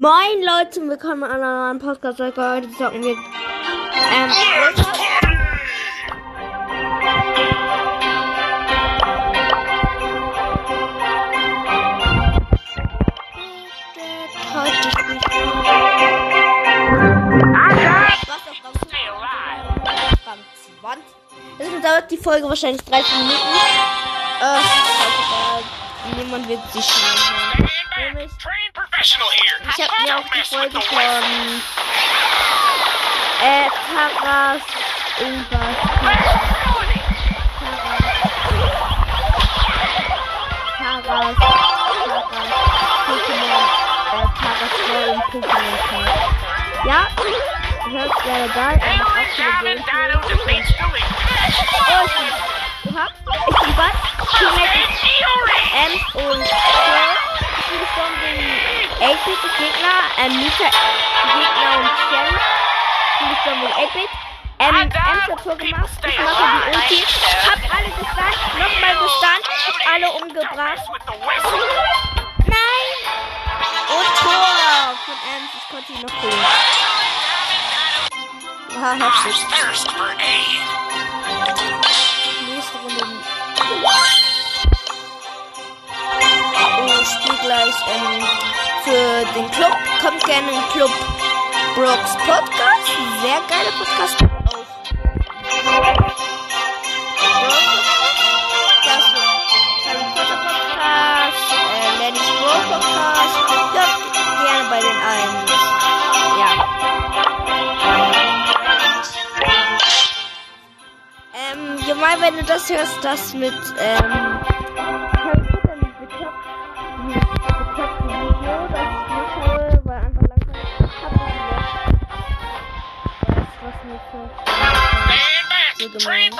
Moin Leute, willkommen an einer neuen Podcast-Folge. Heute zocken wir ähm, Heute spielt was auf Rang 20. Deswegen dauert die Folge wahrscheinlich 30 Minuten. Äh. Niemand wird sich schnell hören. Nämlich ich habe mir auch die Folge von äh, Taras irgendwas. Taras. Taras. Pokémon. Äh, Taras Pokémon. Ja, hört gerne da. Er macht auch viele. Oh, ich bin. Oha. Ich bin was? Teammate ist Ems und Crow. Ich bin gestorben wegen 8-Bit des Gegner, ähm, Mika, Gegner und. Ich bin gestorben wegen 8-Bit. Ähm, hat Tor gemacht. Ich mache die Ulti. Hab alle gestunt. Nochmal gestunt. Hab alle umgebracht. Nein! Und Tor von Ems. Ich konnte ihn noch holen. Aha, heftig. Nächste Runde. Ich spiele gleich ähm, für den Club. Kommt gerne in den Club Brooks Podcast. Sehr geiler Podcast. Auch. Das Harry Potter Podcast, äh, Lenny's Brawl Podcast. Hört gerne bei den allen. Ja. Ähm, gemein, wenn du das hörst, das mit, ähm, so, so gemein.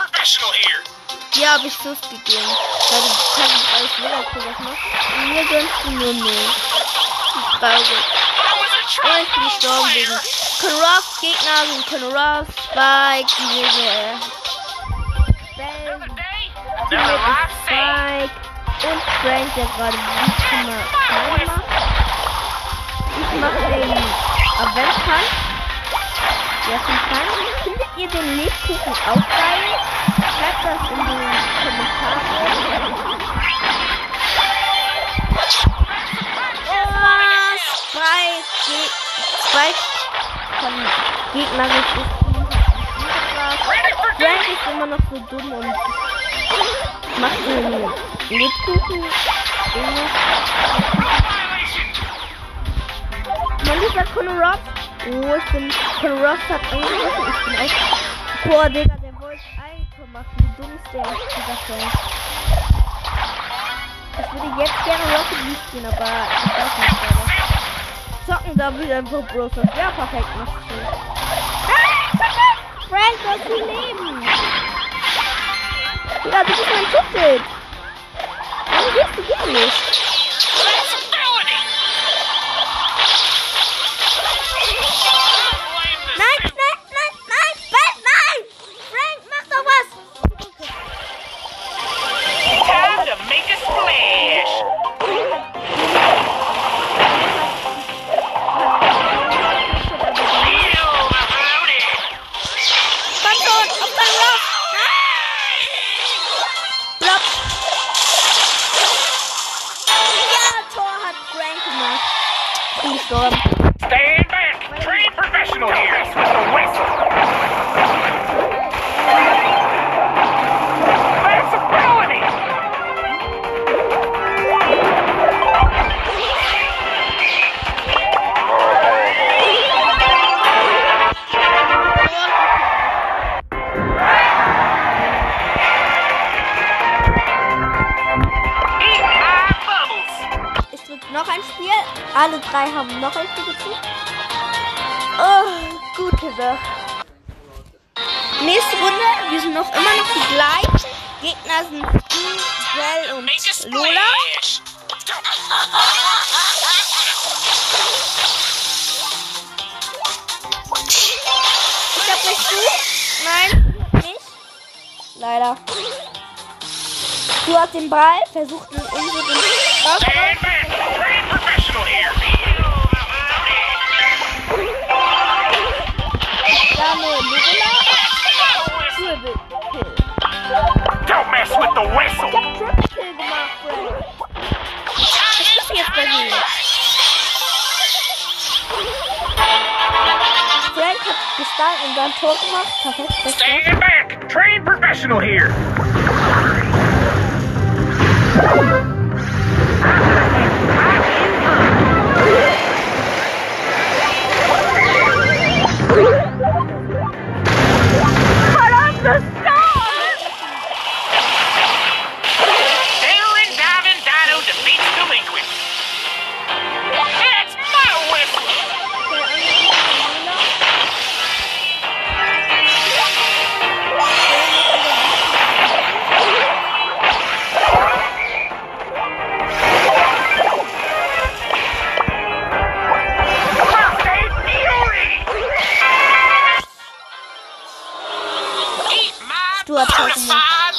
Hier habe ich Sus gegeben, weil du kannst alles was machst. Und mir gönnst du nur null. Die Traurig. Oh, ich bin gestorben wegen Conross Gegner sind Conross, Spike, die Bell, Teammate ist Spike und Frank, der gerade nicht immer klein macht. Ich mache den Adventskampf. Der. Findet ihr den Lebkuchen auch geil? Schreibt das in die Kommentare. Oh, Spike, Ge Spike von mich umgebracht. Frank ist immer noch so dumm und macht den Lebkuchen. Mann, dieser Ross. Oh, ich bin. Conor Ross hat angegriffen. Ich bin auch. Boah, Digga, der wollte Eigentor machen. Wie dumm ist der auf dieser Feld? Ich würde jetzt gerne Rocket League spielen, aber ich weiß nicht gerade. Zocken da wieder einfach Bros. Ja, perfekt, machst du. Ah, perfekt! Frank, du hast Leben. Digga, das ist mein Schutzschild. Warum gehst du gegen mich? Runde. Wir sind noch immer noch die gleichen. Gegner sind Bell und Lola. Ich hab nicht du. Nein, nicht. Leider. Du hast den Ball, versucht ihn irgendwie den Damit, Don't mess with the whistle. Crooked, my friend. Frank hat gestanden und dann Tor gemacht. Perfekt. Stand back! Train professional here!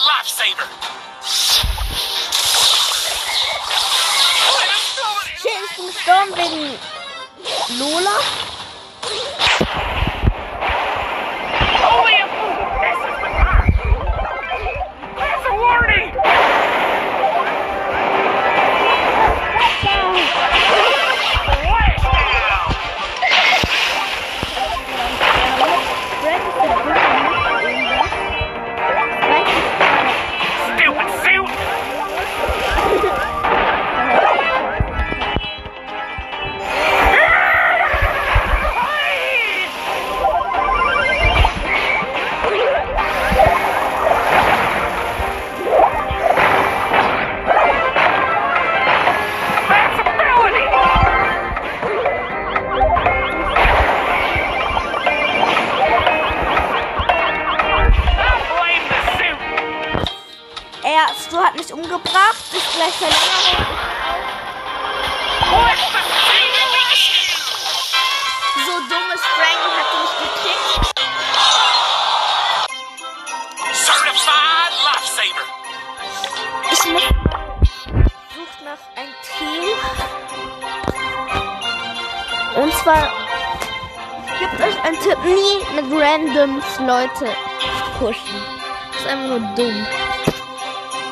Lifesaver! Shit, ich wegen Lola. Er, Stu hat mich umgebracht. Ist gleich Verlängerung. So dummes Frankie hat mich gekickt. Certified lifesaver! Ich muss sucht nach ein Team. Und zwar gibt euch einen Tipp, nie mit randoms Leute pushen. Das ist einfach nur dumm.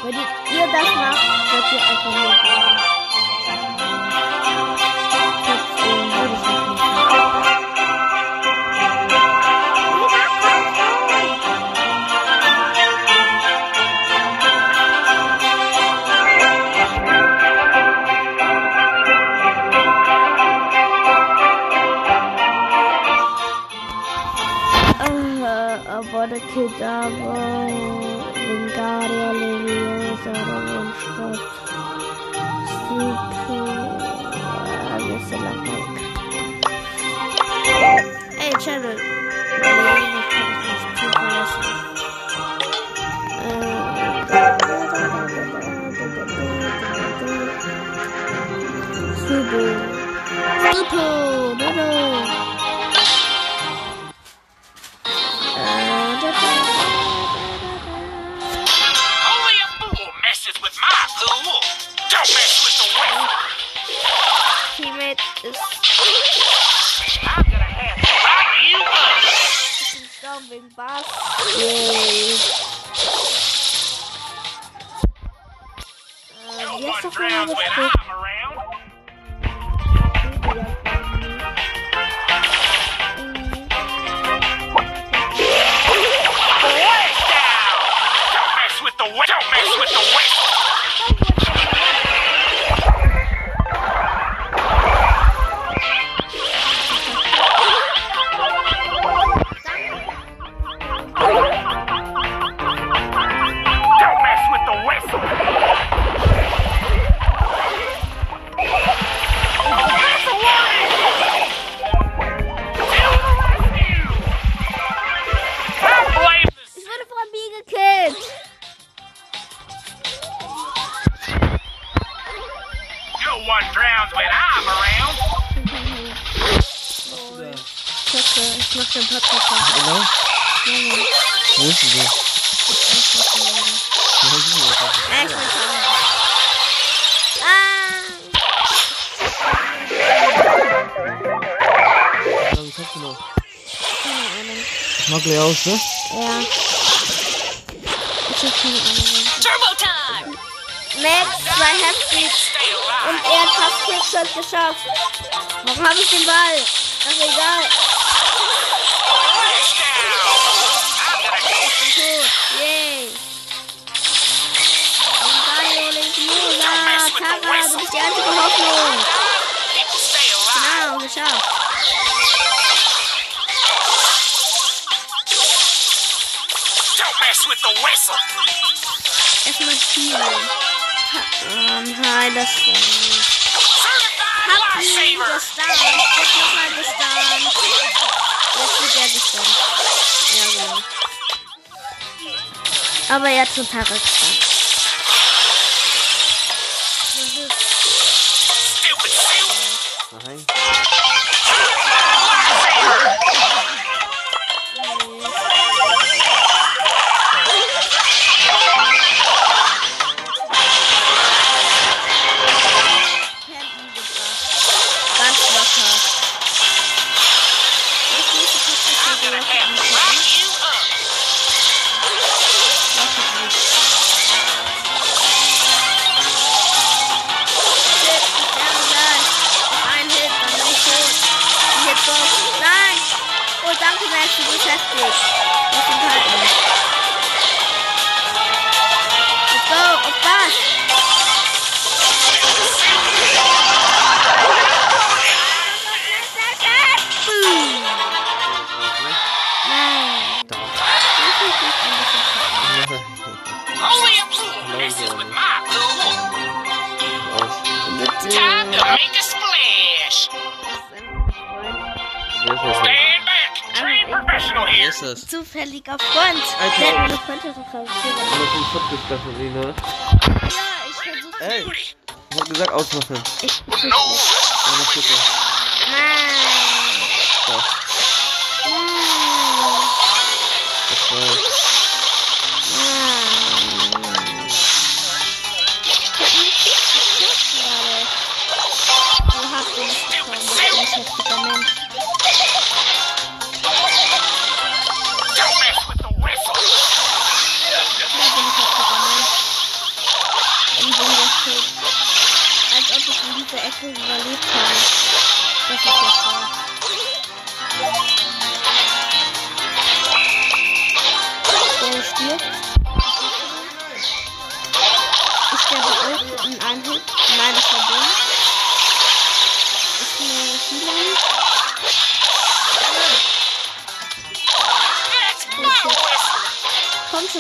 Wenn ihr ihr das macht, wird ihr einfach nur dumm. Trotzdem würde ich das Don't mess with the whistle! Teammate ist I'm gonna have to lock you up! down wegen Bass. Yay. Äh, No wie heißt denn? Wo ist sie denn? ja. Äh, ich bin schon. Ah. Wie lange kannst du noch? Keine Ahnung. Mag gleich aus, ne? Ja. Ich hab keine Ahnung. Turbo time! Max war heftig und er hat fast Quickshot geschafft. Warum habe ich den Ball? Ach egal. Splashdown. I'm gonna go. Tot. Yay. Und Dario Lenkiosa. Tara, du bist die einzige Hoffnung. Genau, geschafft. Don't mess with the whistle. Erstmal spielen. Ähm, hi, das Hab ihn gestunt. Jetzt nochmal gestunt. Jetzt wird er gestunt. Ja, genau. Aber er hat schon Tara gestunt. Das? Zufälliger Freund. Alter. Der hat meine Freundschaft verführt. Alle vom Football-Staffel, ne? Ja, ich versuche. Ey, ich hab gesagt ausmachen. Ich, No. Eine Stücke. Nein.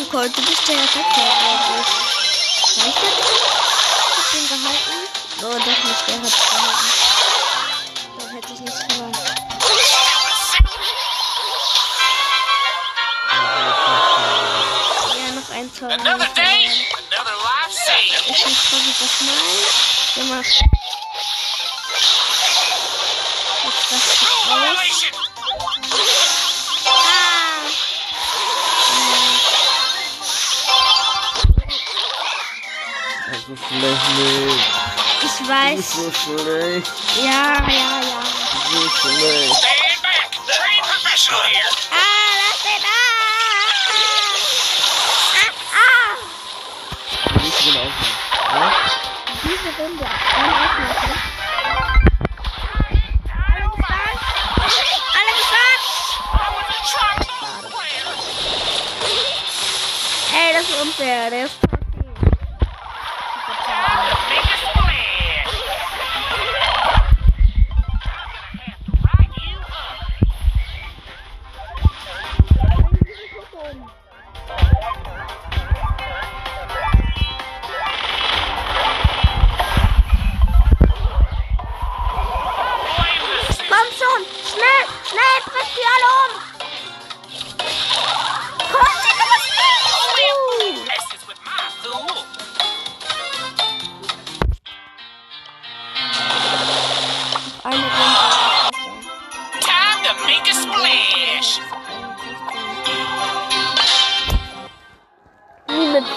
Colt, du bist der ich. Reicht der bitte? Hat den gehalten? Oh, doch nicht, der hat gehalten. Dann hätte ich nicht gewonnen. Ja, noch ein Tor. Another day, another life saved. Ich ich das mal gemacht. Schlecht nicht. Ich weiß. bist so schlecht. Ja, ja, ja. So schlecht. Stand back. Trained professional here. Ah, lass den ah! Ah! Aufmachen. Ja? Diese Runde. Dann aufmachen. Das ist unfair. Der ist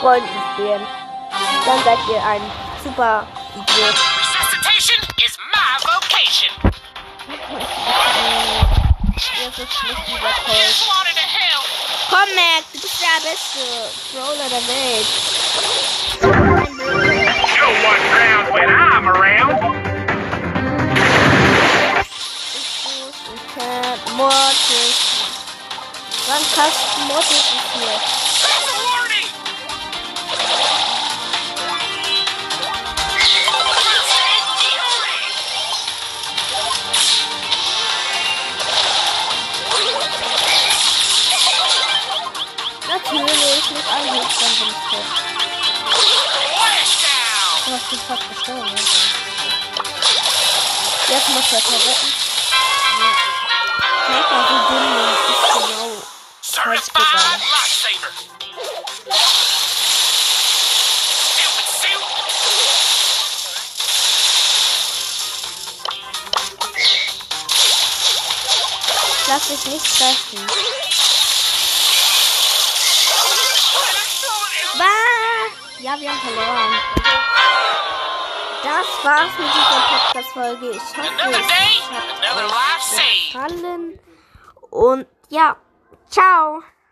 Freunden spielen. Dann seid ihr ein super Idiot. Resuscitation is my vocation. Colt. wanted to help. Komm, Mac, du bist der beste Brawler der Welt. No one drowns when I'm around. Ich und Cat, Mortis. hast Model mit einem Hit, dann bin ich tot. Du hast mich fast gestorben. ne? Jetzt muss er retten. Ja. Körper wie Bindung ist genau Certified gegangen. Lass dich nicht treffen. Ja, wir haben verloren. Das war's mit dieser Podcast-Folge. Ich hoffe, es hat euch gefallen. Und ja, ciao.